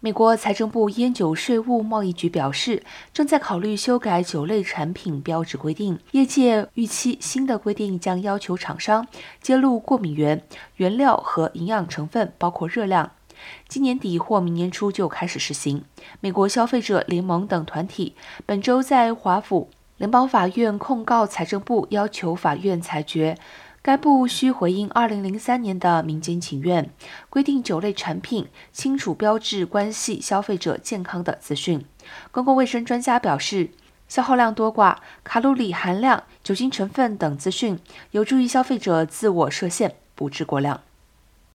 美国财政部烟酒税务贸易局表示，正在考虑修改酒类产品标志规定。业界预期新的规定将要求厂商揭露过敏源、原料和营养成分，包括热量。今年底或明年初就开始实行。美国消费者联盟等团体本周在华府联邦法院控告财政部，要求法院裁决。该部需回应2003年的民间请愿，规定酒类产品清楚标志关系消费者健康的资讯。公共卫生专家表示，消耗量多寡、卡路里含量、酒精成分等资讯有助于消费者自我设限，不致过量。